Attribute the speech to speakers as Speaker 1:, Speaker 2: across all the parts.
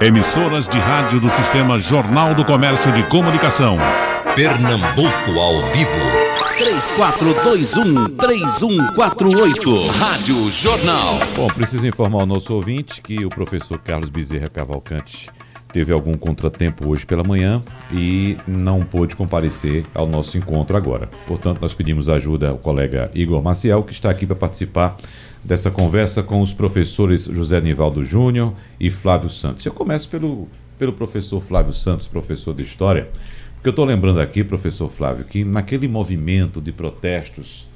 Speaker 1: Emissoras de rádio do Sistema Jornal do Comércio de Comunicação.
Speaker 2: Pernambuco ao vivo.
Speaker 3: 3421-3148.
Speaker 2: Rádio Jornal.
Speaker 4: Bom, preciso informar o nosso ouvinte que o professor Carlos Bezerra Cavalcante teve algum contratempo hoje pela manhã e não pôde comparecer ao nosso encontro agora. Portanto, nós pedimos ajuda ao colega Igor Maciel, que está aqui para participar dessa conversa com os professores José Nivaldo Júnior e Flávio Santos. Eu começo pelo, pelo professor Flávio Santos, professor de História, porque eu estou lembrando aqui, professor Flávio, que naquele movimento de protestos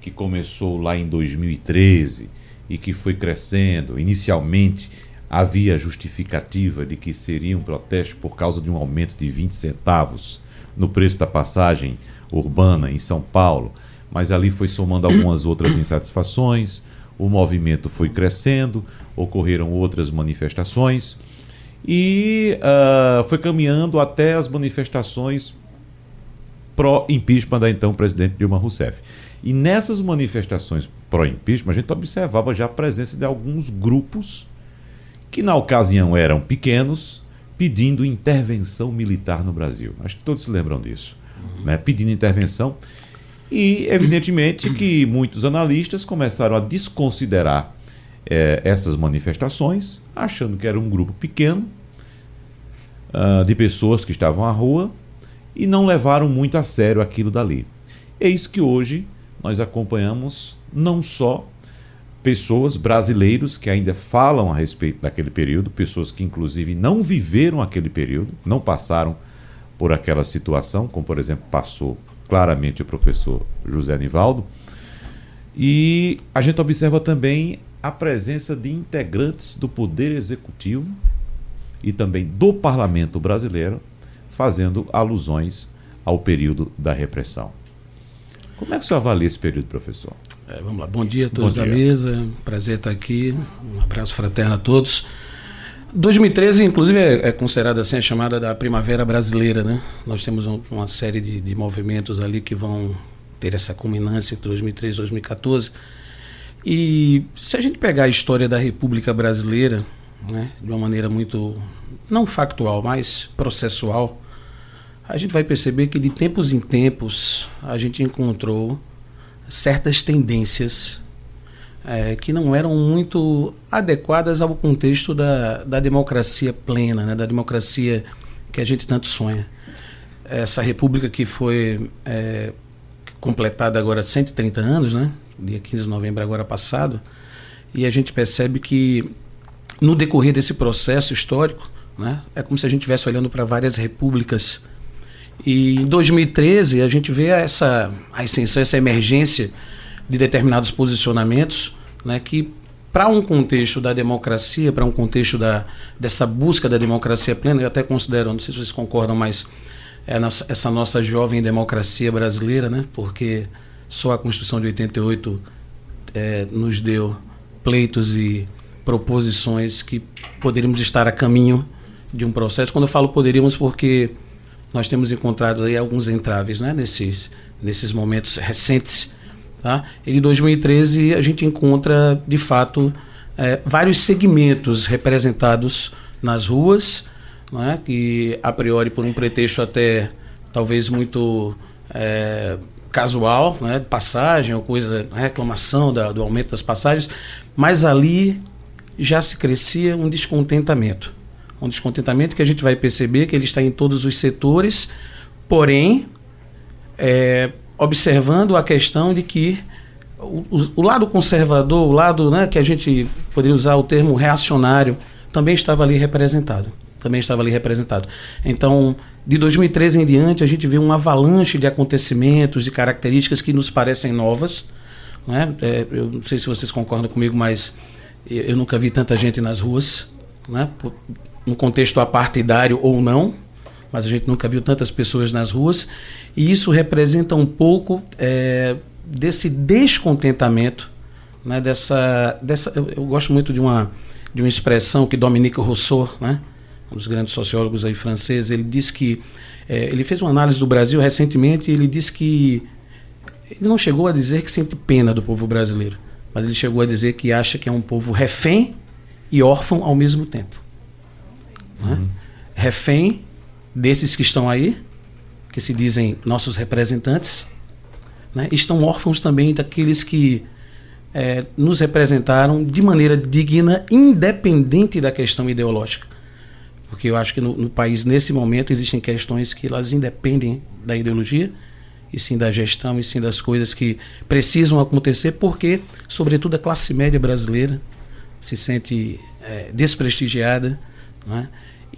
Speaker 4: que começou lá em 2013 e que foi crescendo, inicialmente havia justificativa de que seria um protesto por causa de um aumento de 20 centavos no preço da passagem urbana em São Paulo, mas ali foi somando algumas outras insatisfações, o movimento foi crescendo, ocorreram outras manifestações e uh, foi caminhando até as manifestações pró-impeachment da então presidente Dilma Rousseff. E nessas manifestações pró-impeachment, a gente observava já a presença de alguns grupos que na ocasião eram pequenos, pedindo intervenção militar no Brasil. Acho que todos se lembram disso. Né? Pedindo intervenção. E, evidentemente, que muitos analistas começaram a desconsiderar eh, essas manifestações, achando que era um grupo pequeno uh, de pessoas que estavam à rua e não levaram muito a sério aquilo dali. Eis que hoje nós acompanhamos não só pessoas, brasileiros, que ainda falam a respeito daquele período, pessoas que inclusive não viveram aquele período, não passaram por aquela situação, como por exemplo passou claramente o professor José Nivaldo. E a gente observa também a presença de integrantes do Poder Executivo e também do Parlamento Brasileiro fazendo alusões ao período da repressão. Como é que o senhor avalia esse período, professor?
Speaker 5: É, vamos lá. Bom dia a todos da mesa. Prazer estar aqui. Um abraço fraterno a todos. 2013, inclusive, é, é considerada assim a chamada da Primavera Brasileira, né? Nós temos um, uma série de, de, movimentos ali que vão ter essa culminância entre 2013 e 2014. E se a gente pegar a história da República Brasileira, né, de uma maneira muito não factual, mas processual, a gente vai perceber que de tempos em tempos a gente encontrou certas tendências é, que não eram muito adequadas ao contexto da, da democracia plena, né, da democracia que a gente tanto sonha. Essa república que foi é, completada agora 130 anos, né, dia 15 de novembro agora passado, e a gente percebe que no decorrer desse processo histórico, né, é como se a gente estivesse olhando para várias repúblicas e em 2013 a gente vê essa ascensão, essa emergência de determinados posicionamentos, né, que para um contexto da democracia, para um contexto da, dessa busca da democracia plena, eu até considero, não sei se vocês concordam, mas é nossa, essa nossa jovem democracia brasileira, né, porque só a Constituição de 88 é, nos deu pleitos e proposições que poderíamos estar a caminho de um processo. Quando eu falo poderíamos, porque nós temos encontrado aí alguns entraves né, nesses, nesses momentos recentes. Tá? Em 2013 a gente encontra, de fato, é, vários segmentos representados nas ruas, né, que a priori por um pretexto até talvez muito é, casual, né, de passagem ou coisa, reclamação da, do aumento das passagens, mas ali já se crescia um descontentamento. Um descontentamento que a gente vai perceber que ele está em todos os setores, porém, é, observando a questão de que o, o, lado conservador, o lado né, que a gente poderia usar o termo reacionário, também estava ali representado. Também estava ali representado. Então, de 2013 em diante, a gente vê uma avalanche de acontecimentos, de características que nos parecem novas. Né? É, eu não sei se vocês concordam comigo, mas eu nunca vi tanta gente nas ruas. Né? um contexto apartidário ou não, mas a gente nunca viu tantas pessoas nas ruas, e isso representa um pouco é, desse descontentamento, né, dessa, dessa eu, eu, gosto muito de uma, de uma expressão que Dominique Rousseau, né, um dos grandes sociólogos aí franceses, ele disse que, é, ele fez uma análise do Brasil recentemente e ele disse que, ele não chegou a dizer que sente pena do povo brasileiro, mas ele chegou a dizer que acha que é um povo refém e órfão ao mesmo tempo. né? uhum. refém desses que estão aí, que se dizem nossos representantes, né? estão órfãos também daqueles que é, nos representaram de maneira digna, independente da questão ideológica. Porque eu acho que no, no, país, nesse momento, existem questões que elas independem da ideologia, e sim da gestão, e sim das coisas que precisam acontecer, porque, sobretudo, a classe média brasileira se sente é, desprestigiada, né?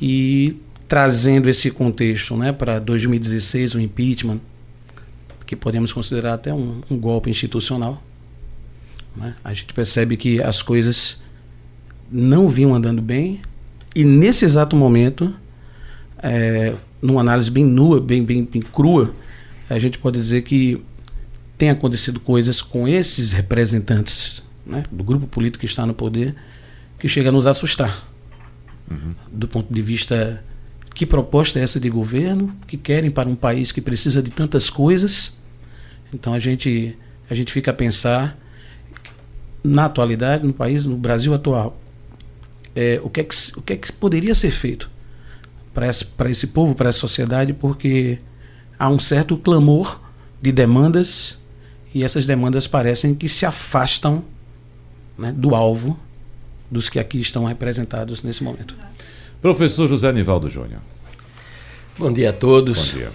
Speaker 5: e trazendo esse contexto né, para 2016, o impeachment, que podemos considerar até um, um golpe institucional. Né? A gente percebe que as coisas não vinham andando bem e nesse exato momento, é, numa análise bem nua, bem, bem, bem crua, a gente pode dizer que tem acontecido coisas com esses representantes né, do grupo político que está no poder que chega a nos assustar. Uhum. Do ponto de vista que proposta é essa de governo que querem para um país que precisa de tantas coisas. Então a gente a gente fica a pensar na atualidade no país, no Brasil atual, é, o que é que o que é que poderia ser feito para esse, para esse povo, para essa sociedade, porque há um certo clamor de demandas e essas demandas parecem que se afastam né, do alvo dos que aqui estão representados nesse momento.
Speaker 4: Professor José Nivaldo Júnior.
Speaker 6: Bom dia a todos.
Speaker 4: Bom dia.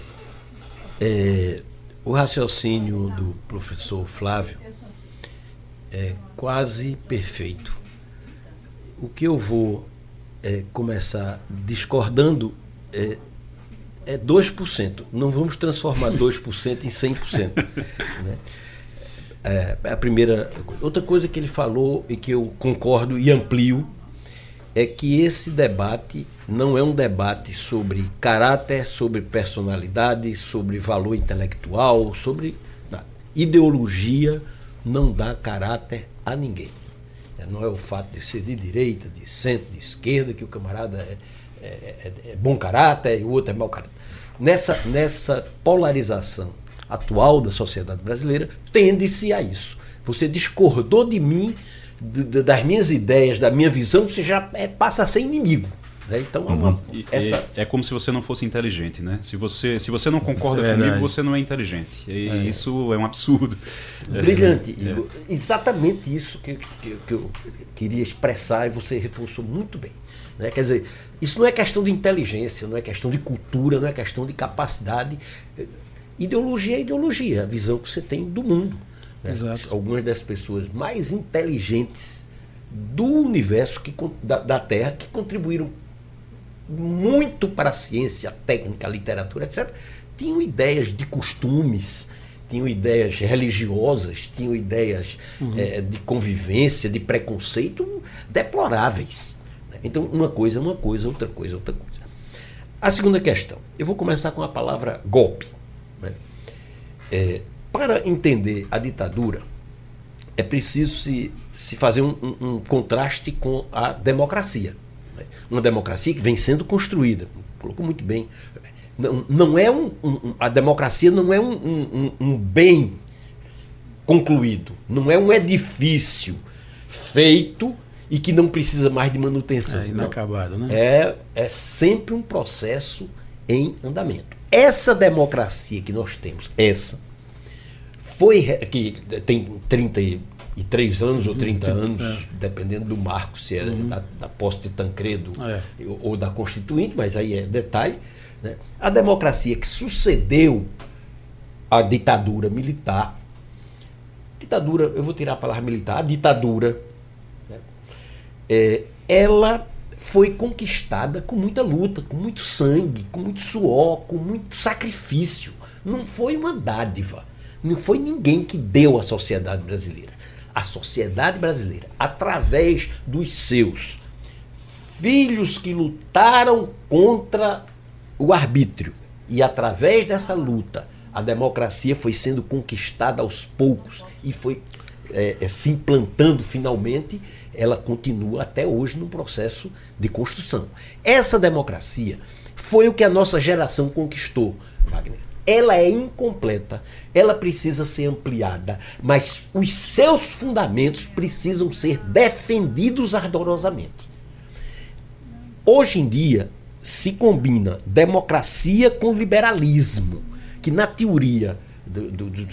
Speaker 6: É, o raciocínio do professor Flávio é quase perfeito. O que eu vou é, começar discordando é, é 2%. Não vamos transformar 2% em 100%. Né? É, a primeira Outra coisa que ele falou e que eu concordo e amplio é que esse debate não é um debate sobre caráter, sobre personalidade, sobre valor intelectual, sobre ideologia não dá caráter a ninguém. É, não é o fato de ser de direita, de centro, de esquerda, que o camarada é, é, é, é bom caráter e o outro é mau caráter. Nessa, nessa polarização atual da sociedade brasileira, tende-se a isso. Você discordou de mim, das minhas ideias, da minha visão, você já é, passa a ser inimigo. Né? Então é, uma,
Speaker 7: e, essa... é, é, como se você não fosse inteligente, né? Se você, se você não concorda é comigo, você não é inteligente. E é. isso é um absurdo.
Speaker 6: Brilhante, é. Igor. Exatamente isso que, que, que, eu queria expressar e você reforçou muito bem. Né? Quer dizer, isso não é questão de inteligência, não é questão de cultura, não é questão de capacidade. Ideologia é ideologia, a visão que você tem do mundo. Né? Algumas das pessoas mais inteligentes do universo, que, da, da Terra, que contribuíram muito para a ciência, a técnica, a literatura, etc., tinham ideias de costumes, tinham ideias religiosas, tinham ideias uhum. é, de convivência, de preconceito deploráveis. Então, uma coisa é uma coisa, outra coisa é outra coisa. A segunda questão, eu vou começar com a palavra golpe. Né? É, para entender a ditadura, é preciso se, se fazer um, um, um contraste com a democracia. Né? Uma democracia que vem sendo construída, colocou muito bem. Não, não é um, um a democracia não é um, um bem concluído, não é um edifício feito e que não precisa mais de manutenção. É
Speaker 5: inacabado,
Speaker 6: não. né? É, é sempre um processo em andamento. Essa democracia que nós temos, essa, foi que tem 33 anos ou 30 anos, é. dependendo do marco, se é uhum. da, da posse de Tancredo é. ou da Constituinte, mas aí é detalhe. Né? A democracia que sucedeu a ditadura militar, ditadura, eu vou tirar a palavra militar, a ditadura, né? é, ela foi conquistada com muita luta, com muito sangue, com muito suor, com muito sacrifício. Não foi uma dádiva. Não foi ninguém que deu à sociedade brasileira. A sociedade brasileira, através dos seus filhos que lutaram contra o arbítrio, e através dessa luta, a democracia foi sendo conquistada aos poucos e foi é, é, se implantando finalmente, ela continua até hoje num processo de construção. Essa democracia foi o que a nossa geração conquistou, Wagner ela é incompleta, ela precisa ser ampliada, mas os seus fundamentos precisam ser defendidos ardorosamente. hoje em dia se combina democracia com liberalismo, que na teoria do, do, do,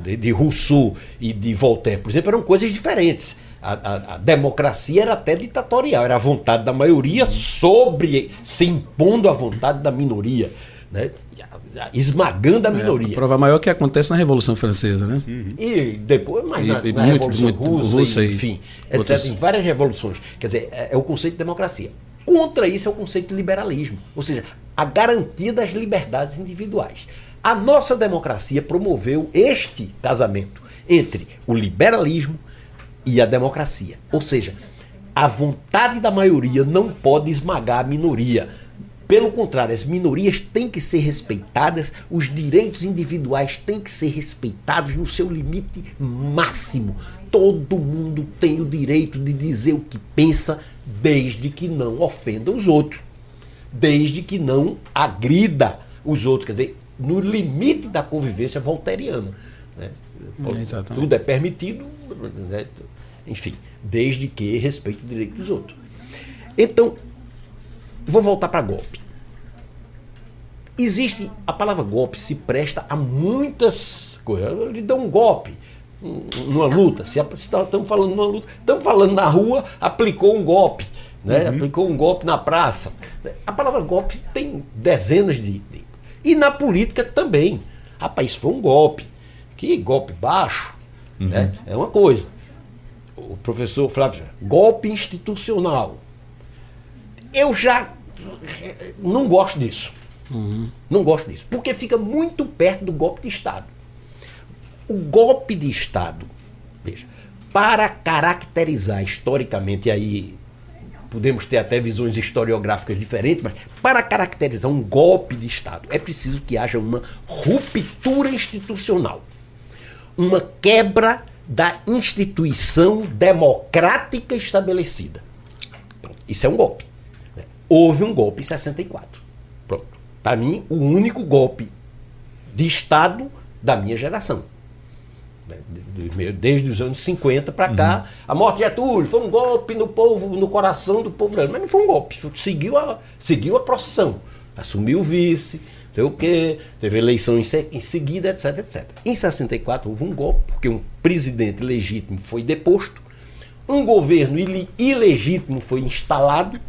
Speaker 6: de, de Rousseau e de Voltaire, por exemplo, eram coisas diferentes. A, a, a, democracia era até ditatorial, era a vontade da maioria sobre se impondo a vontade da minoria, né? Esmagando a é, minoria. É, a
Speaker 5: prova maior que acontece na Revolução Francesa, né?
Speaker 6: Uhum. E depois, mais na, e, na muito, Revolução muito, Russa, Russa, enfim, etc. Em várias revoluções. Quer dizer, é, é o conceito de democracia. Contra isso é o conceito de liberalismo, ou seja, a garantia das liberdades individuais. A nossa democracia promoveu este casamento entre o liberalismo e a democracia. Ou seja, a vontade da maioria não pode esmagar a minoria. Pelo contrário, as minorias têm que ser respeitadas, os direitos individuais têm que ser respeitados no seu limite máximo. Todo mundo tem o direito de dizer o que pensa, desde que não ofenda os outros, desde que não agrida os outros. Quer dizer, no limite da convivência volteriana. Né? Tudo é permitido, né? enfim, desde que respeite o direito dos outros. Então, vou voltar para golpe. Existe, a palavra golpe se presta a muitas coisas. Ele dá um golpe numa luta. Se estamos falando numa luta, estamos falando na rua, aplicou um golpe. Né? Uhum. Aplicou um golpe na praça. A palavra golpe tem dezenas de, de e na política também. Rapaz, foi um golpe. Que golpe baixo, uhum. né? É uma coisa. O professor Flávio, golpe institucional. Eu já não gosto disso. Uhum. Não gosto disso. Porque fica muito perto do golpe de Estado. O golpe de Estado, veja, para caracterizar historicamente, e aí podemos ter até visões historiográficas diferentes, mas para caracterizar um golpe de Estado é preciso que haja uma ruptura institucional, uma quebra da instituição democrática estabelecida. Pronto. Isso é um golpe. Houve um golpe em 64. Pronto. Para mim, o único golpe de Estado da minha geração. Né, desde os anos 50 para cá, uhum. a morte de Getúlio foi um golpe no povo, no coração do povo brasileiro. Mas não foi um golpe, seguiu a, seguiu a procissão. Assumiu o vice, sei o quê, teve eleição em, em seguida, etc, etc. Em 64 houve um golpe, porque um presidente legítimo foi deposto, um governo ilegítimo foi instalado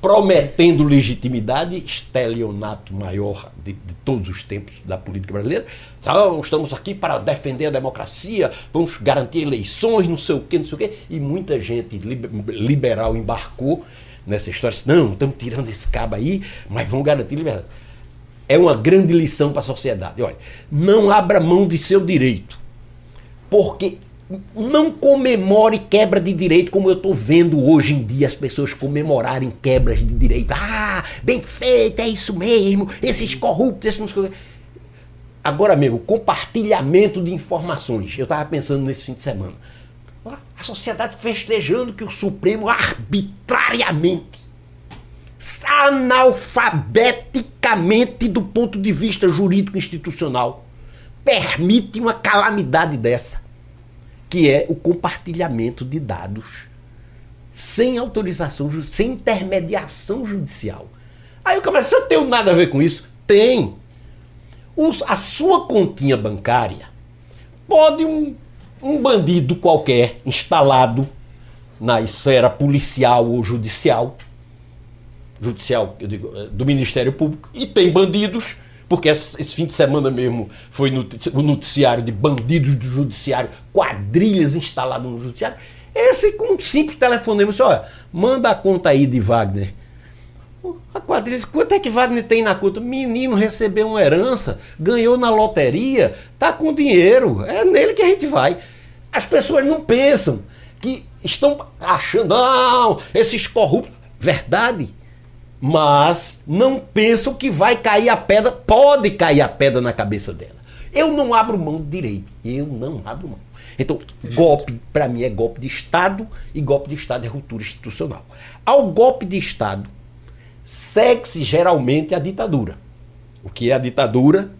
Speaker 6: prometendo legitimidade, estelionato maior de, de, todos os tempos da política brasileira. Então, estamos aqui para defender a democracia, vamos garantir eleições, não sei o quê, não sei o quê. E muita gente liberal embarcou nessa história. Não, estamos tirando esse cabo aí, mas vamos garantir liberdade. É uma grande lição para a sociedade. Olha, não abra mão de seu direito, porque não comemore quebra de direito como eu estou vendo hoje em dia as pessoas comemorarem quebras de direito. Ah, bem feito, é isso mesmo, esses corruptos, esses Agora mesmo, compartilhamento de informações. Eu estava pensando nesse fim de semana. A sociedade festejando que o Supremo arbitrariamente, analfabeticamente do ponto de vista jurídico institucional, permite uma calamidade dessa que é o compartilhamento de dados sem autorização, sem intermediação judicial. Aí o cara fala, eu tenho nada a ver com isso? Tem. Os, a sua continha bancária pode um, um bandido qualquer instalado na esfera policial ou judicial, judicial, eu digo, eh, do Ministério Público, e tem bandidos porque esse, fim de semana mesmo foi o noticiário de bandidos do judiciário, quadrilhas instaladas no judiciário. Esse com um simples telefonema, disse, olha, manda a conta aí de Wagner. A quadrilha, quanto é que Wagner tem na conta? Menino recebeu uma herança, ganhou na loteria, tá com dinheiro, é nele que a gente vai. As pessoas não pensam que estão achando, não, esses corruptos. Verdade, mas não pensam que vai cair a pedra, pode cair a pedra na cabeça dela. Eu não abro mão do direito, eu não abro mão. Então, golpe, para mim, é golpe de Estado e golpe de Estado é ruptura institucional. Ao golpe de Estado, segue-se geralmente a ditadura. O que é a ditadura?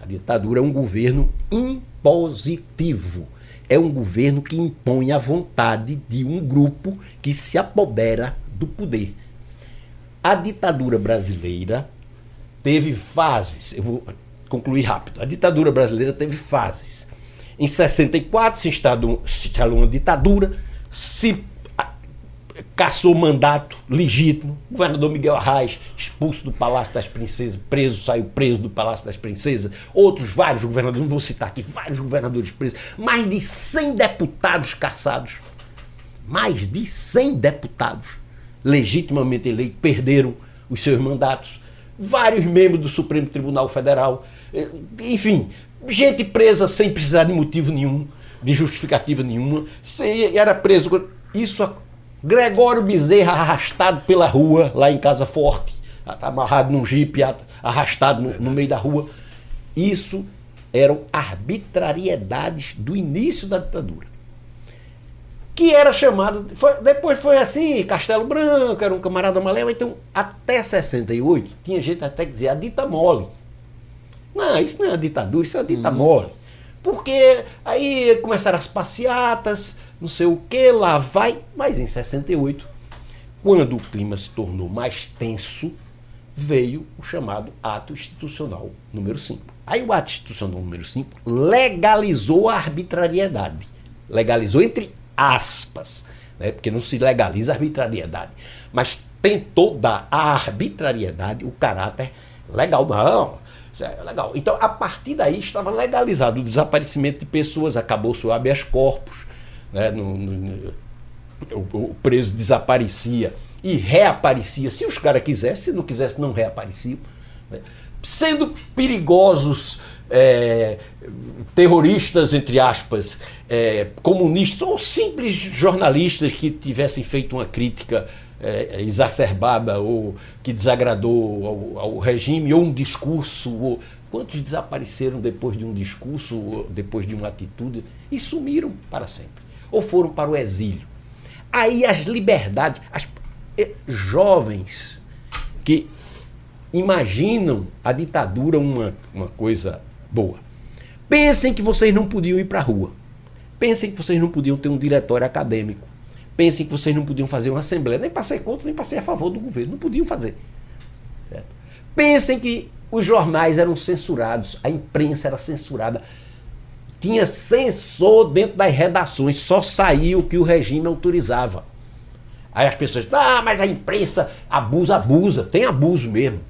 Speaker 6: A ditadura é um governo impositivo. É um governo que impõe a vontade de um grupo que se apodera do poder A ditadura brasileira teve fases. Eu vou concluir rápido. A ditadura brasileira teve fases. Em 64 se instalou, se instalou uma ditadura, se caçou mandato legítimo. O governador Miguel Arraes, expulso do Palácio das Princesas, preso, saiu preso do Palácio das Princesas. Outros, vários governadores, não vou citar aqui, vários governadores presos. Mais de 100 deputados caçados. Mais de 100 deputados legitimamente eleitos perderam os seus mandatos. Vários membros do Supremo Tribunal Federal. Eh, enfim, gente presa sem precisar de motivo nenhum, de justificativa nenhuma. Era preso. Isso Gregório Bezerra arrastado pela rua, lá em Casa Forte, amarrado num jipe, arrastado no, no meio da rua. Isso eram arbitrariedades do início da ditadura. Que era chamado. Foi, depois foi assim, Castelo Branco, era um camarada maléu. Então, até 68, tinha gente até que dizia a dita mole. Não, isso não é uma ditadura, isso é uma dita uhum. mole. Porque aí começaram as passeatas, não sei o que, lá vai. Mas em 68, quando o clima se tornou mais tenso, veio o chamado Ato Institucional número 5. Aí o Ato Institucional número 5 legalizou a arbitrariedade. Legalizou entre aspas, né? porque não se legaliza a arbitrariedade. Mas tentou dar à arbitrariedade o caráter legal. Não, é legal. Então, a partir daí estava legalizado o desaparecimento de pessoas, acabou-se o habeas corpus, né, no, no, o, o, preso desaparecia e reaparecia, se os caras quisessem, se não quisessem, não reapareciam. Né, sendo perigosos é, terroristas, entre aspas, é, comunistas ou simples jornalistas que tivessem feito uma crítica é, exacerbada ou que desagradou ao, ao, regime, ou um discurso. Ou, quantos desapareceram depois de um discurso, depois de uma atitude, e sumiram para sempre? ou foram para o exílio. Aí as liberdades, as eh, jovens que imaginam a ditadura uma, uma coisa boa. Pensem que vocês não podiam ir para a rua. Pensem que vocês não podiam ter um diretório acadêmico. Pensem que vocês não podiam fazer uma assembleia, nem para ser contra, nem para ser a favor do governo. Não podiam fazer. Certo? Pensem que os jornais eram censurados, a imprensa era censurada tinha censor dentro das redações, só saía o que o regime autorizava. Aí as pessoas, ah, mas a imprensa abusa, abusa, tem abuso mesmo.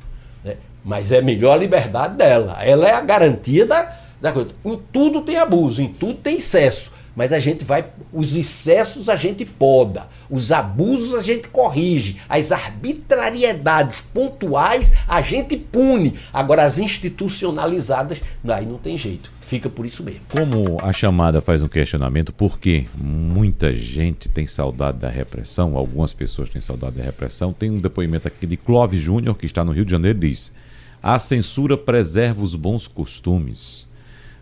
Speaker 6: Mas é melhor a liberdade dela. Ela é a garantia da, da coisa. Em tudo tem abuso, em tudo tem excesso. Mas a gente vai. Os excessos a gente poda, os abusos a gente corrige, as arbitrariedades pontuais a gente pune. Agora, as institucionalizadas, aí não tem jeito. Fica por isso mesmo.
Speaker 4: Como a chamada faz um questionamento, porque muita gente tem saudade da repressão, algumas pessoas têm saudade da repressão, tem um depoimento aqui de Clóvis Júnior, que está no Rio de Janeiro, diz: A censura preserva os bons costumes.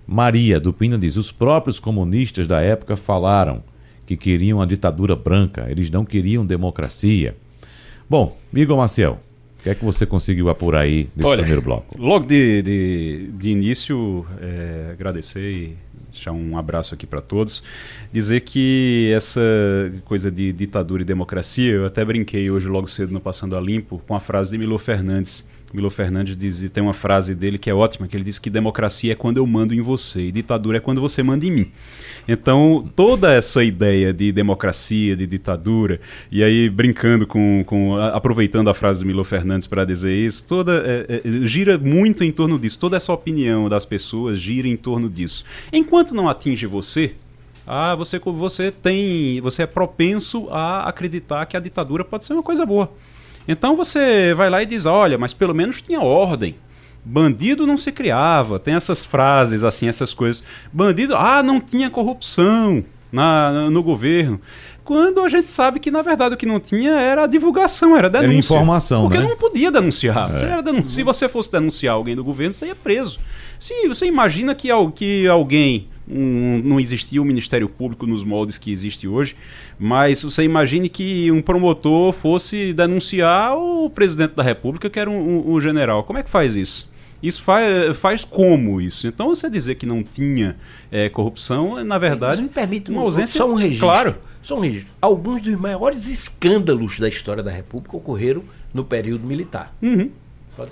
Speaker 4: Maria do Pina diz: os próprios comunistas da época falaram que queriam a ditadura branca, eles não queriam democracia. Bom, Igor Maciel, o que é que você conseguiu apurar aí nesse Olha, primeiro bloco?
Speaker 7: Logo de, de, de início, é, agradecer e deixar um abraço aqui para todos. Dizer que essa coisa de ditadura e democracia, eu até brinquei hoje logo cedo no Passando a Limpo com a frase de Milo Fernandes Milo Fernandes diz, tem uma frase dele que é ótima, que ele diz que democracia é quando eu mando em você e ditadura é quando você manda em mim. Então, toda essa ideia de democracia, de ditadura, e aí brincando com, com aproveitando a frase do Milo Fernandes para dizer isso, toda é, é, gira muito em torno disso. Toda essa opinião das pessoas gira em torno disso. Enquanto não atinge você, ah, você, você tem, você é propenso a acreditar que a ditadura pode ser uma coisa boa. Então você vai lá e diz: olha, mas pelo menos tinha ordem. Bandido não se criava, tem essas frases assim, essas coisas. Bandido, ah, não tinha corrupção na, no governo. Quando a gente sabe que, na verdade, o que não tinha era a divulgação, era denúncia. Era
Speaker 4: informação,
Speaker 7: Porque
Speaker 4: né?
Speaker 7: não podia denunciar. É. Você denun... Se você fosse denunciar alguém do governo, você ia preso. Se você imagina que, que alguém um, não existia o Ministério Público nos moldes que existe hoje, mas você imagine que um promotor fosse denunciar o presidente da República, que era um, um, um general. Como é que faz isso? Isso faz, faz como isso? Então você dizer que não tinha é, corrupção, na verdade,
Speaker 6: me permite
Speaker 7: uma ausência.
Speaker 6: Só um registro.
Speaker 7: Claro.
Speaker 6: Só um registro. Alguns dos maiores escândalos da história da República ocorreram no período militar.
Speaker 7: Uhum.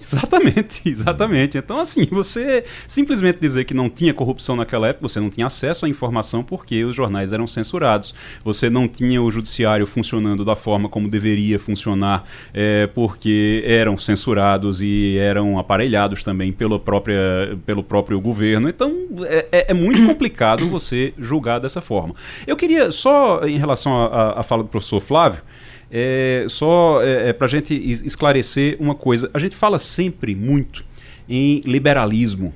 Speaker 7: Exatamente, exatamente. Então, assim, você simplesmente dizer que não tinha corrupção naquela época, você não tinha acesso à informação porque os jornais eram censurados. Você não tinha o judiciário funcionando da forma como deveria funcionar é, porque eram censurados e eram aparelhados também pela própria, pelo próprio governo. Então, é, é, é muito complicado você julgar dessa forma. Eu queria, só em relação à fala do professor Flávio, é, só é, é para a gente esclarecer uma coisa. A gente fala sempre muito em liberalismo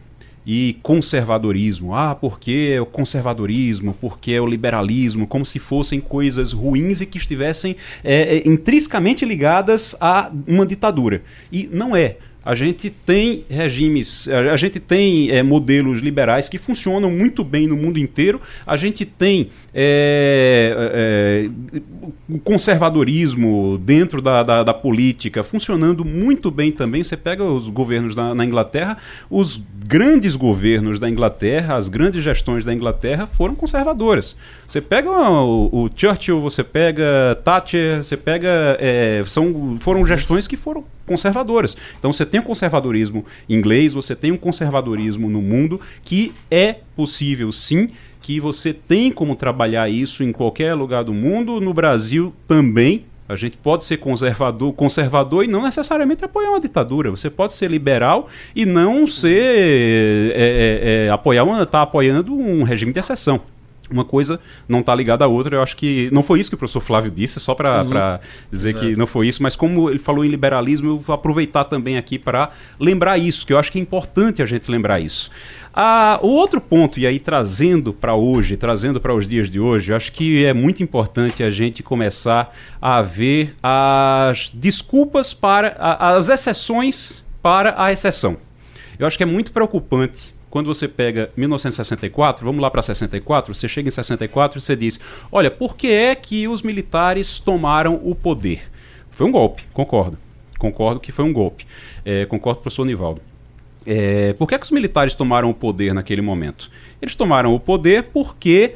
Speaker 7: e conservadorismo. Ah, porque é o conservadorismo, porque é o liberalismo, como se fossem coisas ruins e que estivessem é, é intrinsecamente ligadas a uma ditadura. E não é a gente tem regimes, a gente tem é, modelos liberais que funcionam muito bem no mundo inteiro, a gente tem é, é, o conservadorismo dentro da, da, da, política funcionando muito bem também. Você pega os governos na, na Inglaterra, os grandes governos da Inglaterra, as grandes gestões da Inglaterra foram conservadoras. Você pega o, o Churchill, você pega Thatcher, você pega. É, são, foram gestões que foram conservadoras. Então você tem o conservadorismo inglês, você tem um conservadorismo no mundo que é possível sim que você tem como trabalhar isso em qualquer lugar do mundo, no Brasil também. A gente pode ser conservador, conservador e não necessariamente apoiar uma ditadura. Você pode ser liberal e não ser é, é, é, apoiar uma, tá apoiando um regime de exceção uma coisa não está ligada à outra. Eu acho que não foi isso que o professor Flávio disse, só para uhum. dizer Exato. que não foi isso, mas como ele falou em liberalismo, eu vou aproveitar também aqui para lembrar isso, que eu acho que é importante a gente lembrar isso. Ah, o outro ponto, e aí trazendo para hoje, trazendo para os dias de hoje, eu acho que é muito importante a gente começar a ver as desculpas para, as exceções para a exceção. Eu acho que é muito preocupante quando você pega 1964, vamos lá para 64, você chega em 64 e você diz: olha, por que é que os militares tomaram o poder? Foi um golpe, concordo. Concordo que foi um golpe. É, concordo professor Nivaldo. É, por que, é que os militares tomaram o poder naquele momento? Eles tomaram o poder porque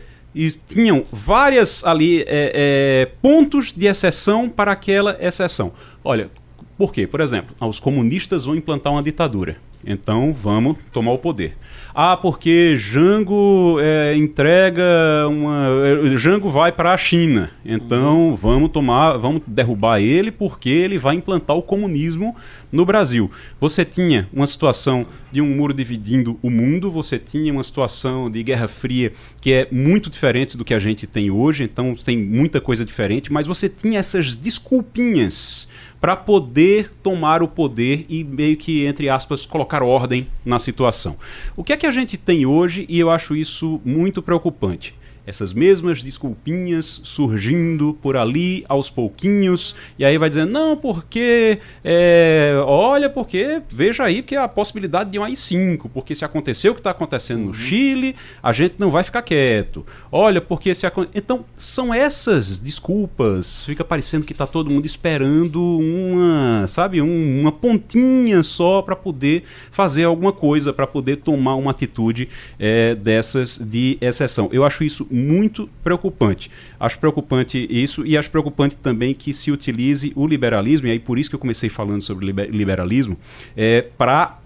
Speaker 7: tinham várias ali é, é, pontos de exceção para aquela exceção. Olha, por quê? Por exemplo, os comunistas vão implantar uma ditadura. Então vamos tomar o poder. Ah, porque Jango é, entrega uma. É, Jango vai para a China. Então uhum. vamos tomar, vamos derrubar ele porque ele vai implantar o comunismo no Brasil. Você tinha uma situação de um muro dividindo o mundo, você tinha uma situação de Guerra Fria que é muito diferente do que a gente tem hoje, então tem muita coisa diferente, mas você tinha essas desculpinhas para poder tomar o poder e meio que, entre aspas, colocar ordem na situação. O que é que a gente tem hoje e eu acho isso muito preocupante? Essas mesmas desculpinhas surgindo por ali aos pouquinhos, e aí vai dizendo, não, porque, é, olha, porque, veja aí que a possibilidade de um AI-5, porque se aconteceu o que está acontecendo uhum. no Chile, a gente não vai ficar quieto. Olha, porque se... Então, são essas desculpas, fica parecendo que está todo mundo esperando uma, sabe, um, uma pontinha só para poder fazer alguma coisa, para poder tomar uma atitude é, dessas de exceção. Eu acho isso muito preocupante. Acho preocupante isso e acho preocupante também que se utilize o liberalismo, e aí por isso que eu comecei falando sobre liberalismo, é, para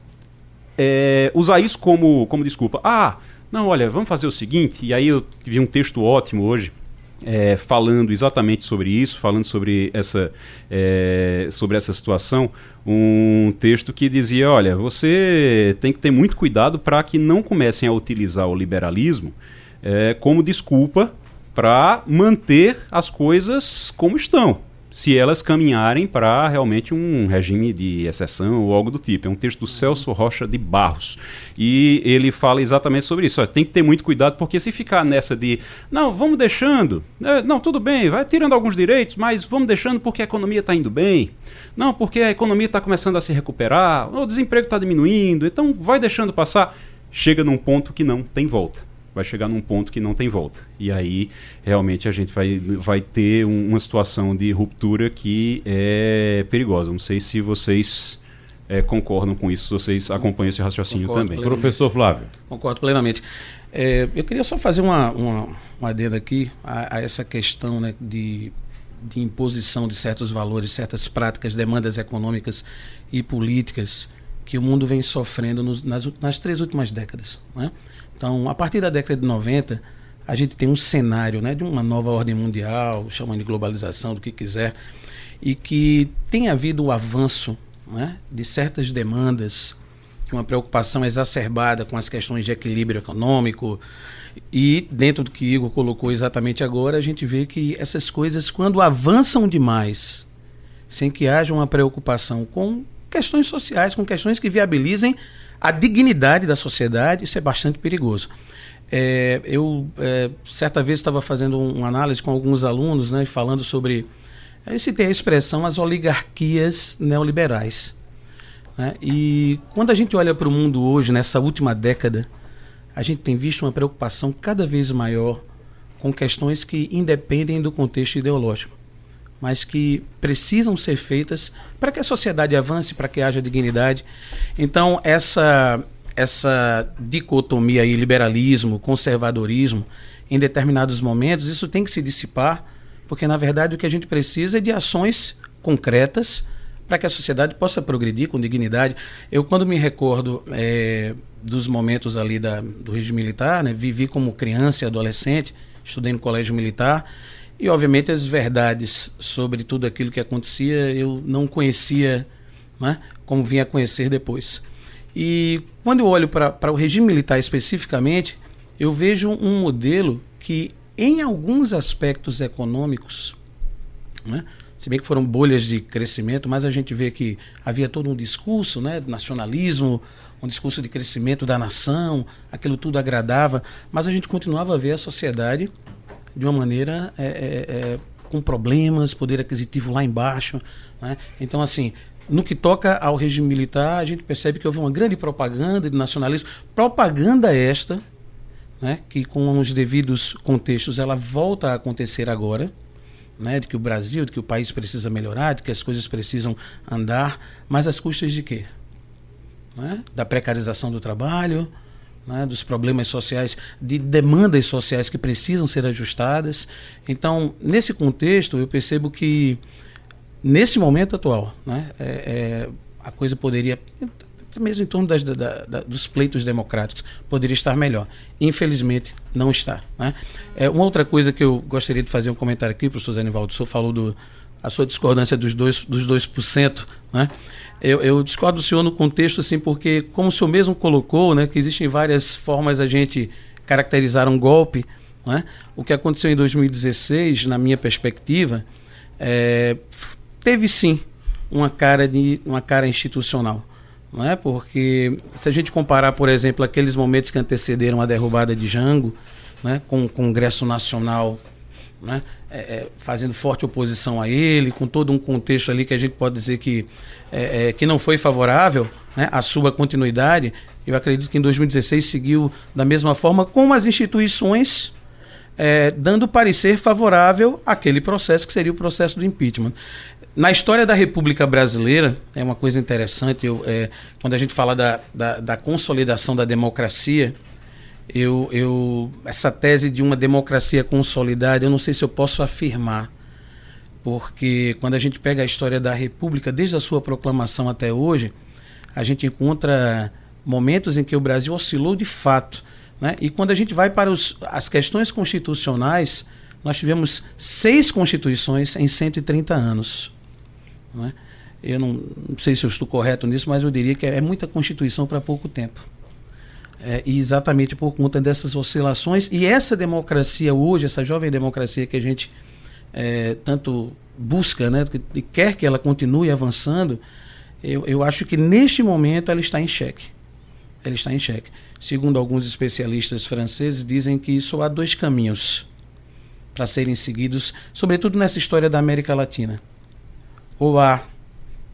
Speaker 7: é, usar isso como, como desculpa. Ah, não, olha, vamos fazer o seguinte, e aí eu vi um texto ótimo hoje, é, falando exatamente sobre isso, falando sobre essa, é, sobre essa situação, um texto que dizia: olha, você tem que ter muito cuidado para que não comecem a utilizar o liberalismo é, como desculpa para manter as coisas como estão, se elas caminharem para realmente um regime de exceção ou algo do tipo. É um texto do Celso Rocha de Barros. E ele fala exatamente sobre isso. Olha, tem que ter muito cuidado, porque se ficar nessa de, não, vamos deixando, é, não, tudo bem, vai tirando alguns direitos, mas vamos deixando porque a economia está indo bem. Não, porque a economia está começando a se recuperar, o desemprego está diminuindo, então vai deixando passar. Chega num ponto que não tem volta vai chegar num ponto que não tem volta. E aí, realmente, a gente vai, vai ter um, uma situação de ruptura que é perigosa. Não sei se vocês é, concordam com isso, se vocês acompanham esse raciocínio
Speaker 5: Concordo
Speaker 7: também.
Speaker 5: plenamente.
Speaker 4: Professor Flávio.
Speaker 5: Concordo plenamente. É, eu queria só fazer uma, uma, uma adenda aqui a, a essa questão né, de, de imposição de certos valores, certas práticas, demandas econômicas e políticas que o mundo vem sofrendo nos, nas, nas três últimas décadas. Né? Então, a partir da década de 90, a gente tem um cenário né, de uma nova ordem mundial, chamando de globalização, do que quiser, e que tem havido o avanço né, de certas demandas, de uma preocupação exacerbada com as questões de equilíbrio econômico. E dentro do que Igor colocou exatamente agora, a gente vê que essas coisas, quando avançam demais, sem que haja uma preocupação com questões sociais, com questões que viabilizem a dignidade da sociedade, isso é bastante perigoso. É, eu, é, certa vez, estava fazendo um, uma análise com alguns alunos, né, falando sobre. Aí citei a expressão as oligarquias neoliberais. Né? E quando a gente olha para o mundo hoje, nessa última década, a gente tem visto uma preocupação cada vez maior com questões que independem do contexto ideológico, mas que precisam ser feitas para que a sociedade avance, para que haja dignidade. Então, essa, essa dicotomia aí, liberalismo, conservadorismo, em determinados momentos, isso tem que se dissipar, porque na verdade o que a gente precisa é de ações concretas para que a sociedade possa progredir com dignidade. Eu, quando me recordo é, dos momentos ali da, do regime militar, né, vivi como criança e adolescente, estudei no colégio militar, e obviamente as verdades sobre tudo aquilo que acontecia eu não conhecia né, como vim a conhecer depois. E quando eu olho para o regime militar especificamente, eu vejo um modelo que, em alguns aspectos econômicos, né, se bem que foram bolhas de crescimento, mas a gente vê que havia todo um discurso né, de nacionalismo, um discurso de crescimento da nação, aquilo tudo agradava, mas a gente continuava a ver a sociedade de uma maneira é, é, é, com problemas, poder aquisitivo lá embaixo. Né? Então, assim, no que toca ao regime militar, a gente percebe que houve uma grande propaganda de nacionalismo. Propaganda esta, né, que com os devidos contextos ela volta a acontecer agora, né, de que o Brasil, de que o país precisa melhorar, de que as coisas precisam andar, mas às custas de quê? Né? Da precarização do trabalho, né, dos problemas sociais, de demandas sociais que precisam ser ajustadas. Então, nesse contexto, eu percebo que nesse momento atual, né, é, é, a coisa poderia, mesmo em torno das, da, da, dos pleitos democráticos, poderia estar melhor. Infelizmente, não está. Né? É, uma outra coisa que eu gostaria de fazer um comentário aqui, professor Zé Nivaldo, o senhor falou do a sua discordância dos 2%, dos 2% né? Eu, eu, discordo do senhor no contexto, assim, porque, como o senhor mesmo colocou, né, que existem várias formas a gente caracterizar um golpe, né? o que aconteceu em 2016, na minha perspectiva, é, teve sim uma cara, de, uma cara institucional. Não é? Porque se a gente comparar, por exemplo, aqueles momentos que antecederam a derrubada de Jango, né, com o Congresso Nacional né, é, é, fazendo forte oposição a ele, com todo um contexto ali que a gente pode dizer que, é, é que não foi favorável né, à sua continuidade, eu acredito que em 2016 seguiu da mesma forma, com as instituições é, dando parecer favorável àquele processo que seria o processo do impeachment. Na história da República Brasileira, é uma coisa interessante, eu, é, quando a gente fala da, da, da consolidação da democracia, eu, eu, essa tese de uma democracia consolidada, eu não sei se eu posso afirmar, porque quando a gente pega a história da República, desde a sua proclamação até hoje, a gente encontra momentos em que o Brasil oscilou de fato. Né? E quando a gente vai para os, as questões constitucionais, nós tivemos seis constituições em 130 anos. Né? Eu não, não, sei se eu estou correto nisso, mas eu diria que é, muita Constituição para pouco tempo. É, exatamente por conta dessas oscilações. E essa democracia hoje, essa jovem democracia que a gente é, tanto busca, né, e quer que ela continue avançando, eu, eu acho que neste momento ela está em xeque. Ela está em xeque. Segundo alguns especialistas franceses, dizem que só há dois caminhos para serem seguidos, sobretudo nessa história da América Latina ou há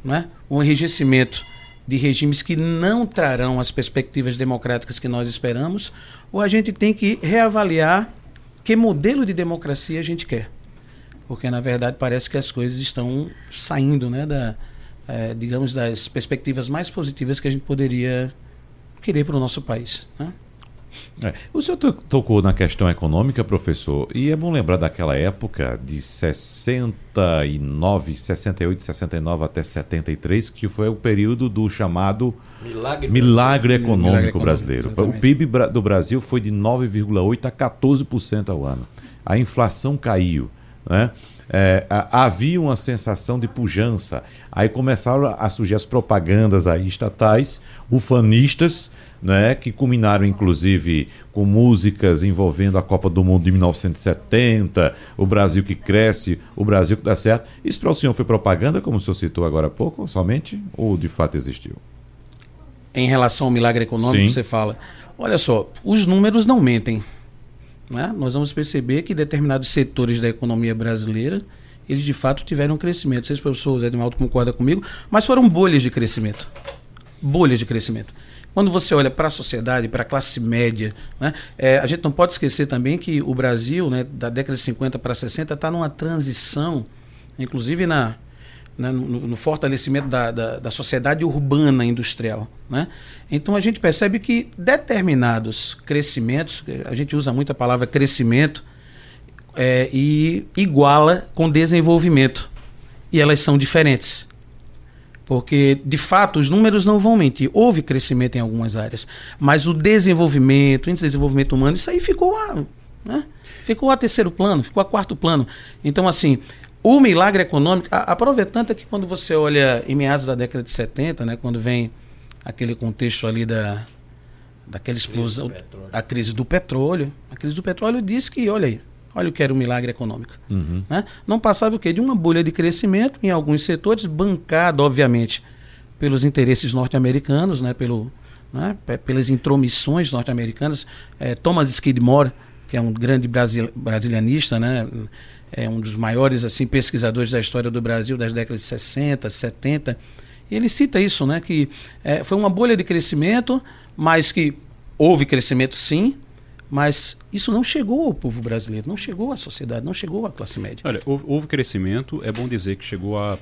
Speaker 5: né, um enrijecimento de regimes que não trarão as perspectivas democráticas que nós esperamos, ou a gente tem que reavaliar que modelo de democracia a gente quer. Porque, na verdade, parece que as coisas estão saindo né, da, é, digamos, das perspectivas mais positivas que a gente poderia querer para o nosso país. Né?
Speaker 4: É. O senhor tocou na questão econômica, professor, e é bom lembrar daquela época de 69, 68, 69 até 73, que foi o período do chamado milagre, milagre econômico milagre brasileiro. Econômico, o PIB do Brasil foi de 9,8 a 14% ao ano. A inflação caiu, né? É, havia uma sensação de pujança. Aí começaram a surgir as propagandas aí estatais, ufanistas, né, que culminaram inclusive com músicas envolvendo a Copa do Mundo de 1970, o Brasil que cresce, o Brasil que dá certo. Isso para o senhor foi propaganda, como o senhor citou agora há pouco, somente, ou de fato existiu?
Speaker 5: Em relação ao milagre econômico, Sim. você fala. Olha só, os números não mentem. Né? Nós vamos perceber que determinados setores da economia brasileira eles de fato tiveram um crescimento. Não se o professor Edmaldo concorda comigo, mas foram bolhas de crescimento. Bolhas de crescimento. Quando você olha para a sociedade, para a classe média, né, é, a gente não pode esquecer também que o Brasil, né, da década de 50 para 60, está numa transição, inclusive na, né, no, no, fortalecimento da, da, da, sociedade urbana industrial. Né? Então a gente percebe que determinados crescimentos, a gente usa muito a palavra crescimento, é, e iguala com desenvolvimento. E elas são diferentes. Porque, de fato, os números não vão mentir. Houve crescimento em algumas áreas. Mas o desenvolvimento, o desenvolvimento humano, isso aí ficou a, né? ficou a terceiro plano, ficou a quarto plano. Então, assim, o milagre econômico, a, a prova é tanta que quando você olha em meados da década de 70, né, quando vem aquele contexto ali da, daquela explosão, crise a crise do petróleo, a crise do petróleo diz que, olha aí, Olha o que era o milagre econômico. Uhum. Né? Não passava o quê? De uma bolha de crescimento em alguns setores, bancado, obviamente, pelos interesses norte-americanos, né? Pelo, né? pelas intromissões norte-americanas. É, Thomas Skidmore, que é um grande brasil, brasilianista, né? É um dos maiores assim pesquisadores da história do Brasil das décadas de 60, 70, ele cita isso, né? que é, foi uma bolha de crescimento, mas que houve crescimento sim, mas isso não chegou ao povo brasileiro, não chegou à sociedade, não chegou à classe média.
Speaker 7: Olha, houve crescimento, é bom dizer que chegou a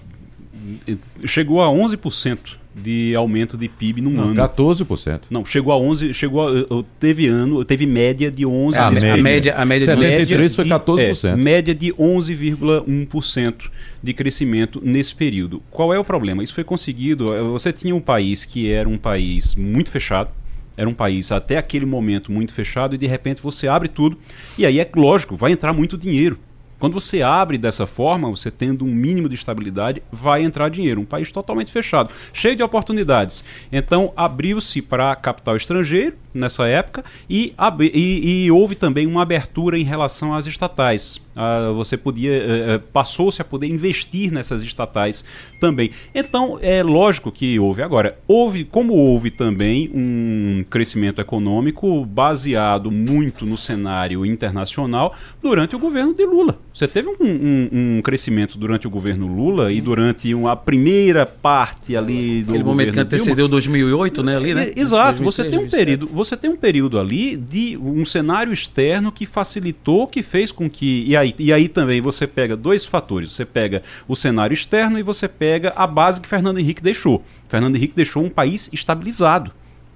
Speaker 7: chegou a 11% de aumento de PIB num
Speaker 4: não,
Speaker 7: ano.
Speaker 4: 14%.
Speaker 7: Não, chegou a 11, chegou a, teve ano, teve média de 11.
Speaker 5: É, a, média, a média, a média
Speaker 4: 73 foi 14%.
Speaker 7: É, média de 11,1% de crescimento nesse período. Qual é o problema? Isso foi conseguido, você tinha um país que era um país muito fechado, era um país até aquele momento muito fechado e de repente você abre tudo e aí é lógico, vai entrar muito dinheiro. Quando você abre dessa forma, você tendo um mínimo de estabilidade, vai entrar dinheiro. Um país totalmente fechado, cheio de oportunidades. Então, abriu-se para capital estrangeiro nessa época e, e, e, houve também uma abertura em relação às estatais. Ah, você podia eh, passou-se a poder investir nessas estatais também. Então é lógico que houve agora houve como houve também um crescimento econômico baseado muito no cenário internacional durante o governo de Lula. Você teve um, um, um crescimento durante o governo Lula e durante uma primeira parte ali
Speaker 5: do Aquele momento que antecedeu Dilma. 2008, né, ali, né?
Speaker 7: Exato. 2003, você tem um 2007. período você tem um período ali de um cenário externo que facilitou, que fez com que. E aí, e aí também você pega dois fatores. Você pega o cenário externo e você pega a base que Fernando Henrique deixou. Fernando Henrique deixou um país estabilizado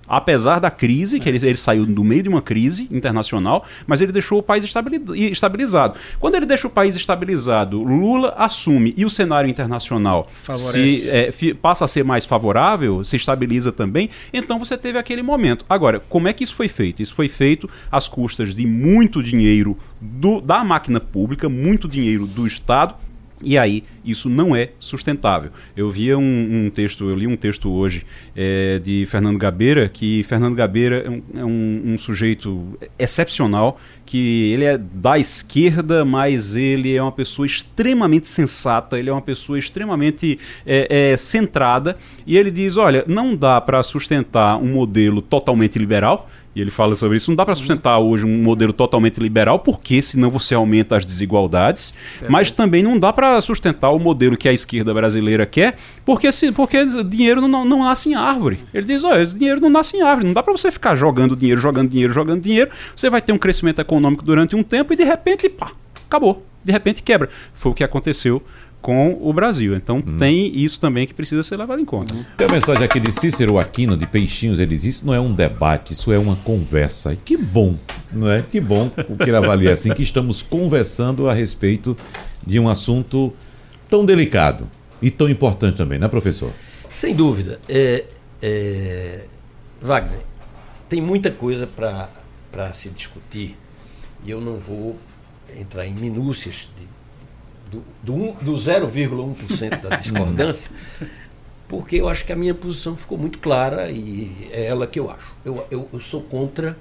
Speaker 7: apesar da crise, que ele, ele saiu do meio de uma crise internacional, mas ele deixou o país estabilizado. Quando ele deixa o país estabilizado, Lula assume e o cenário internacional se, é, passa a ser mais favorável, se estabiliza também, então você teve aquele momento. Agora, como é que isso foi feito? Isso foi feito às custas de muito dinheiro do, da máquina pública, muito dinheiro do Estado e aí, isso não é sustentável. Eu via um, um texto, eu li um texto hoje é, de Fernando Gabeira, que Fernando Gabeira é, um, é um, um, sujeito excepcional, que ele é da esquerda, mas ele é uma pessoa extremamente sensata, ele é uma pessoa extremamente é, é centrada, e ele diz: olha, não dá para sustentar um modelo totalmente liberal e ele fala sobre isso. Não dá para sustentar hoje um modelo totalmente liberal, porque senão você aumenta as desigualdades. É. Mas também não dá para sustentar o modelo que a esquerda brasileira quer, porque, se, porque dinheiro não, não nasce em árvore. Ele diz: olha, dinheiro não nasce em árvore. Não dá para você ficar jogando dinheiro, jogando dinheiro, jogando dinheiro. Você vai ter um crescimento econômico durante um tempo e de repente, pá, acabou. De repente quebra. Foi o que aconteceu com o Brasil. Então hum. tem isso também que precisa ser levado em conta.
Speaker 4: Tem a mensagem aqui de Cícero Aquino, de Peixinhos, ele diz, isso não é um debate, isso é uma conversa. E que bom, não é? Que bom o que ele avalia assim, que estamos conversando a respeito de um assunto tão delicado e tão importante também, né, professor?
Speaker 6: Sem dúvida. É, é... Wagner, tem muita coisa para se discutir e eu não vou entrar em minúcias de, do, do, do 0,1% da discordância, porque eu acho que a minha posição ficou muito clara e é ela que eu acho. Eu, eu, eu sou contra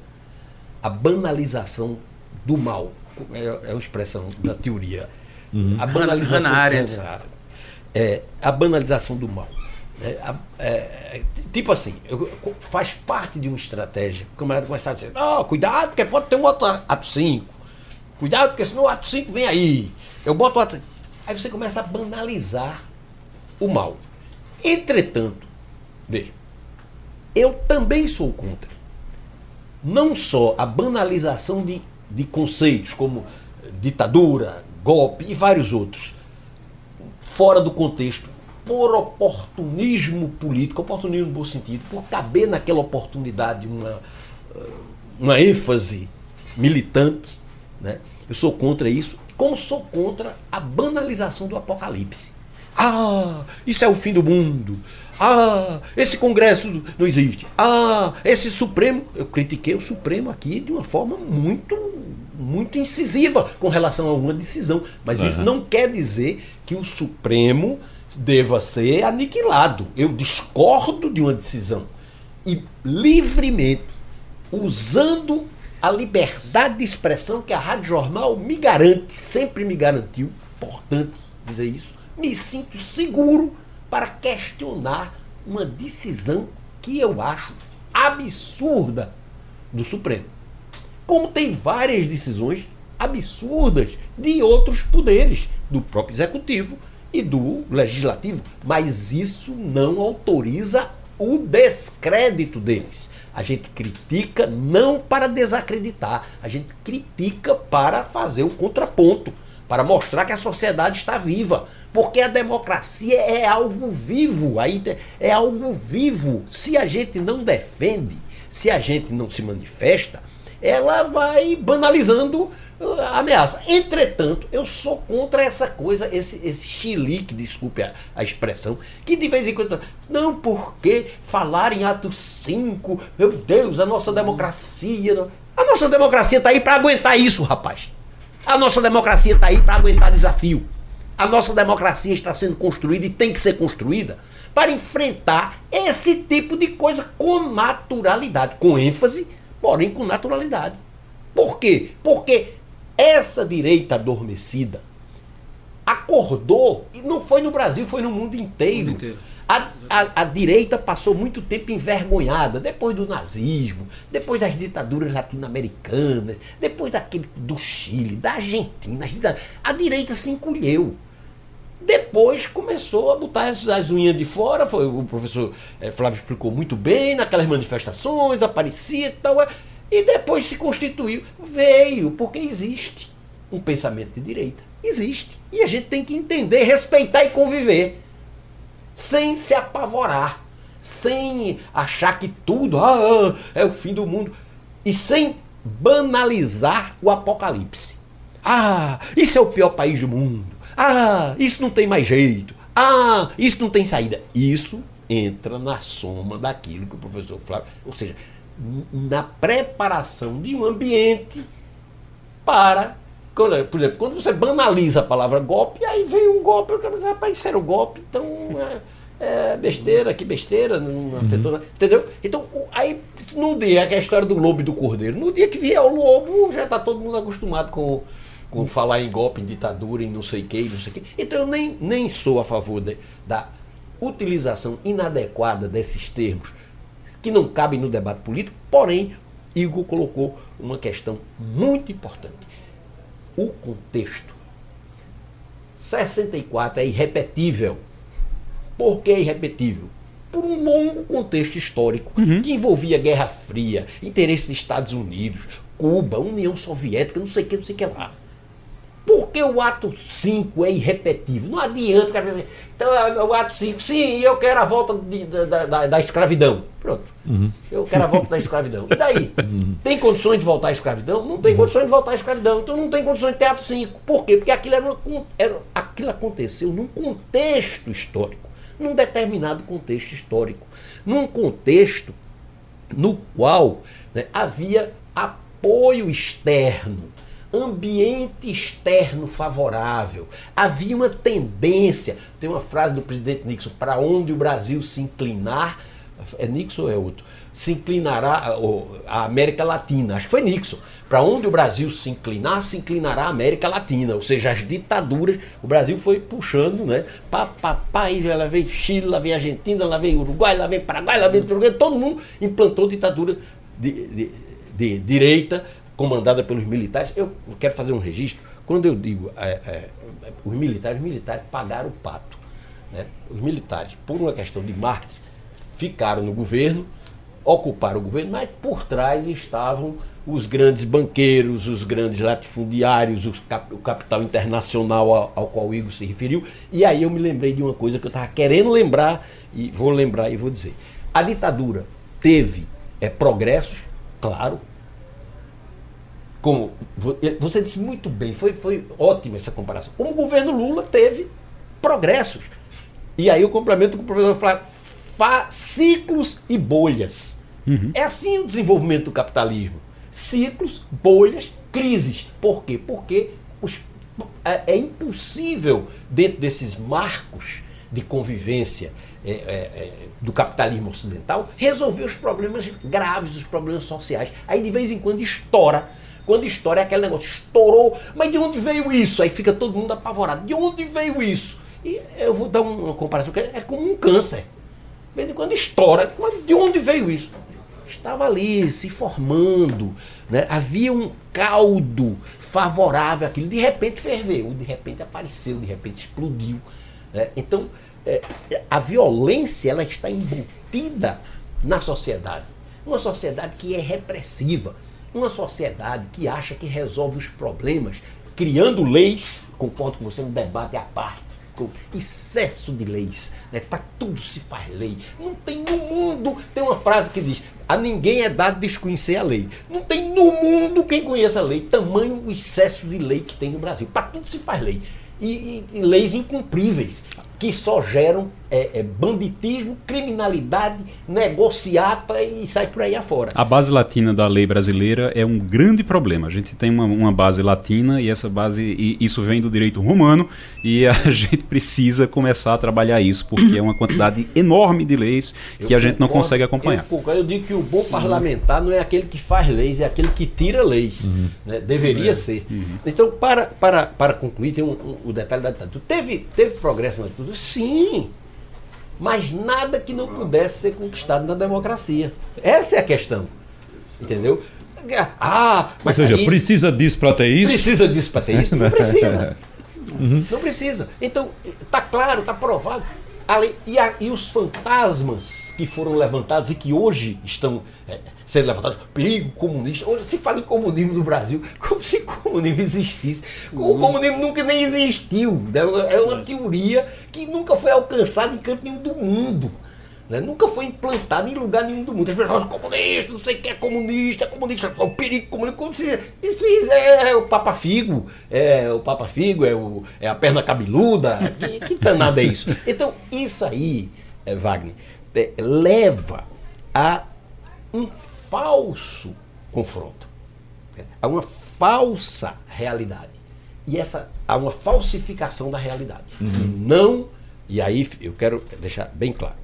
Speaker 6: a banalização do mal. É, é uma expressão da teoria. Uhum. A banalização. É, a banalização do mal. É, é, tipo assim, eu, faz parte de uma estratégia. O camarada começar a dizer: oh, cuidado, porque pode ter um outro ato 5. Cuidado, porque senão o ato 5 vem aí. Eu boto o ato. Aí você começa a banalizar o mal. Entretanto, veja, eu também sou contra. Não só a banalização de, de conceitos como ditadura, golpe e vários outros, fora do contexto por oportunismo político, oportunismo no bom sentido, por caber naquela oportunidade uma, eh, uma ênfase militante. Né? Eu sou contra isso, como sou contra a banalização do apocalipse. Ah, isso é o fim do mundo. Ah, esse Congresso não existe. Ah, esse Supremo. Eu critiquei o Supremo aqui de uma forma muito, muito incisiva com relação a uma decisão. Mas uhum. isso não quer dizer que o Supremo deva ser aniquilado. Eu discordo de uma decisão. E livremente, usando a liberdade de expressão que a Rádio Jornal me garante, sempre me garantiu, importante dizer isso, me sinto seguro para questionar uma decisão que eu acho absurda do Supremo. Como tem várias decisões absurdas de outros poderes, do próprio Executivo, e do legislativo, mas isso não autoriza o descrédito deles. A gente critica não para desacreditar, a gente critica para fazer o contraponto, para mostrar que a sociedade está viva, porque a democracia é algo vivo, é algo vivo. Se a gente não defende, se a gente não se manifesta, ela vai banalizando ameaça. Entretanto, eu sou contra essa coisa, esse, esse chilique, desculpe a, a expressão, que de vez em quando. Não, porque falar em ato 5, meu Deus, a nossa democracia. A nossa democracia está aí para aguentar isso, rapaz. A nossa democracia está aí para aguentar desafio. A nossa democracia está sendo construída e tem que ser construída para enfrentar esse tipo de coisa com naturalidade, com ênfase, porém com naturalidade. Por quê? Porque essa direita adormecida acordou, e não foi no Brasil, foi no mundo inteiro. Mundo inteiro. A, a, a, direita passou muito tempo envergonhada, depois do nazismo, depois das ditaduras latino-americanas, depois daquele do Chile, da Argentina. A direita se encolheu. Depois começou a botar as, as unhas de fora, foi, o professor é, Flávio explicou muito bem, naquelas manifestações, aparecia e tal. É, e depois se constituiu. Veio, porque existe um pensamento de direita. Existe. E a gente tem que entender, respeitar e conviver. Sem se apavorar. Sem achar que tudo ah, é o fim do mundo. E sem banalizar o apocalipse. Ah, isso é o pior país do mundo. Ah, isso não tem mais jeito. Ah, isso não tem saída. Isso entra na soma daquilo que o professor Flávio. Ou seja, na preparação de um ambiente para. Quando, por exemplo, quando você banaliza a palavra golpe, aí vem um golpe, eu quero dizer, rapaz, isso era um golpe, então é, é besteira, que besteira, não afetou uhum. Entendeu? Então, aí no dia, que é a história do lobo e do cordeiro, no dia que vier o lobo, já está todo mundo acostumado com, com falar em golpe, em ditadura, em não sei o que, não sei o que. Então eu nem, nem sou a favor de, da utilização inadequada desses termos que não cabem no debate político, porém, Igor colocou uma questão muito importante. O contexto. 64 é irrepetível. Por que irrepetível? Por um longo contexto histórico uhum. que envolvia Guerra Fria, interesses dos Estados Unidos, Cuba, União Soviética, não sei o que, não sei o que lá. Por que o ato 5 é irrepetível? Não adianta, cara. Então, é, o ato 5, sim, eu quero a volta de, da, da, da, escravidão. Pronto. Uhum. Eu quero a volta da escravidão. E daí? Uhum. Tem condições de voltar à escravidão? Não tem uhum. condições de voltar à escravidão. Então não tem condições de ter ato 5. Por quê? Porque aquilo, era, era, aquilo aconteceu num contexto histórico. Num determinado contexto histórico. Num contexto no qual né, havia apoio externo ambiente externo favorável. Havia uma tendência, tem uma frase do presidente Nixon, para onde o Brasil se inclinar, é Nixon ou é outro? Se inclinará a América Latina, acho que foi Nixon. Para onde o Brasil se inclinar, se inclinará a América Latina, ou seja, as ditaduras, o Brasil foi puxando, né? Pá, pá, pá, lá vem Chile, lá vem Argentina, lá vem Uruguai, lá vem Paraguai, lá vem todo mundo implantou ditadura de, de, de direita, comandada pelos militares. Eu quero fazer um registro. Quando eu digo é, é, os militares, os militares pagaram o pato. Né? Os militares, por uma questão de marketing, ficaram no governo, ocuparam o governo, mas por trás estavam os grandes banqueiros, os grandes latifundiários, cap, o capital internacional ao, ao, qual o Igor se referiu. E aí eu me lembrei de uma coisa que eu estava querendo lembrar, e vou lembrar e vou dizer. A ditadura teve é, progressos, claro, como você disse muito bem, foi, foi ótima essa comparação. Como o governo Lula teve progressos. E aí eu complemento com o professor Flávio, ciclos e bolhas. Uhum. É assim o desenvolvimento do capitalismo. Ciclos, bolhas, crises. Por quê? Porque os, é, é, impossível, dentro desses marcos de convivência é, é, é do capitalismo ocidental, resolver os problemas graves, os problemas sociais. Aí de vez em quando estoura quando estoura é aquele negócio, estourou, mas de onde veio isso? Aí fica todo mundo apavorado. De onde veio isso? E eu vou dar uma comparação, é como um câncer. De quando estoura, de onde veio isso? Estava ali se formando, né? havia um caldo favorável àquilo, de repente ferveu, de repente apareceu, de repente explodiu. Né? Então, é, a violência ela está embutida na sociedade. Uma sociedade que é repressiva. Uma sociedade que acha que resolve os problemas criando leis, concordo com você, um debate à parte, com excesso de leis, né? para tudo se faz lei. Não tem no mundo, tem uma frase que diz, a ninguém é dado desconhecer a lei. Não tem no mundo quem conheça a lei, tamanho o excesso de lei que tem no Brasil. Para tudo se faz lei. E, e, e leis incumpríveis que só geram é, é, banditismo, criminalidade, negociata e sai por aí afora.
Speaker 7: A base latina da lei brasileira é um grande problema. A gente tem uma, uma base latina e essa base, e isso vem do direito romano e a gente precisa começar a trabalhar isso, porque é uma quantidade enorme de leis que eu a concordo, gente não consegue acompanhar.
Speaker 6: Eu, eu, digo que o bom parlamentar não é aquele que faz leis, é aquele que tira leis. Uhum. Né? Deveria é. ser. Uhum. Então, para, para, para concluir, tem um, um, o detalhe da ditadura. Teve, teve progresso na ditadura? Sim mas nada que não pudesse ser conquistado na democracia. Essa é a questão. Entendeu?
Speaker 4: Ah, mas Ou seja, aí, precisa disso para ter isso?
Speaker 6: Precisa disso para ter isso? Não precisa. Uhum. Não precisa. Então, está claro, está provado. E, a, e, os fantasmas que foram levantados e que hoje estão é, sendo levantados, perigo comunista. Hoje se fala em comunismo no Brasil como se o comunismo existisse. Uhum. O comunismo nunca nem existiu. Né? É uma teoria que nunca foi alcançada em canto nenhum do mundo. Né? Nunca foi implantado em lugar nenhum do mundo. As pessoas comunista, não sei o que é comunista, é comunista, é o perigo comunista. Se, isso é, é, o Papa Figo, é o Papa Figo, é, o, é a perna cabeluda. Que, que danado é isso? Então, isso aí, é, Wagner, é, leva a um falso confronto. Há uma falsa realidade. E essa há uma falsificação da realidade. Uhum. E não, e aí eu quero deixar bem claro,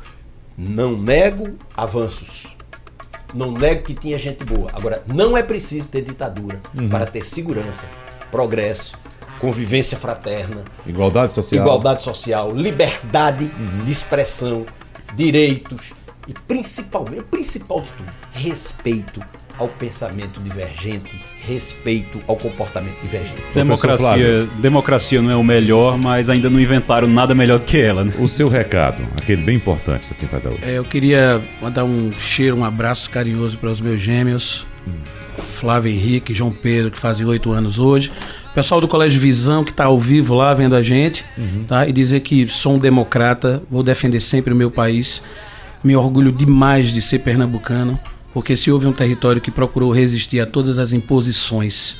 Speaker 6: não nego avanços. Não nego que tinha gente boa. Agora, não é preciso ter ditadura uhum. para ter segurança, progresso, convivência fraterna,
Speaker 4: igualdade social,
Speaker 6: igualdade social liberdade uhum. de expressão, direitos e principalmente, o principal de tudo, respeito ao pensamento divergente, respeito ao comportamento divergente.
Speaker 7: Democracia, democracia não é o melhor, mas ainda não inventaram nada melhor do que ela. Né?
Speaker 4: O seu recado, aquele bem importante, você tem para dar hoje.
Speaker 5: É, eu queria mandar um cheiro, um abraço carinhoso para os meus gêmeos, hum. Flávio Henrique e João Pedro, que fazem oito anos hoje. pessoal do Colégio Visão que está ao vivo lá vendo a gente, uhum. tá? E dizer que sou um democrata, vou defender sempre o meu país. Me orgulho demais de ser pernambucano, porque se houve um território que procurou resistir a todas as imposições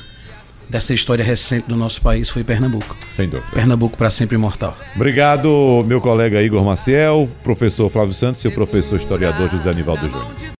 Speaker 5: dessa história recente do nosso país foi Pernambuco.
Speaker 4: Sem dúvida.
Speaker 5: Pernambuco para sempre imortal.
Speaker 4: Obrigado, meu colega Igor Maciel, professor Flávio Santos e o professor historiador José Anivaldo Júnior.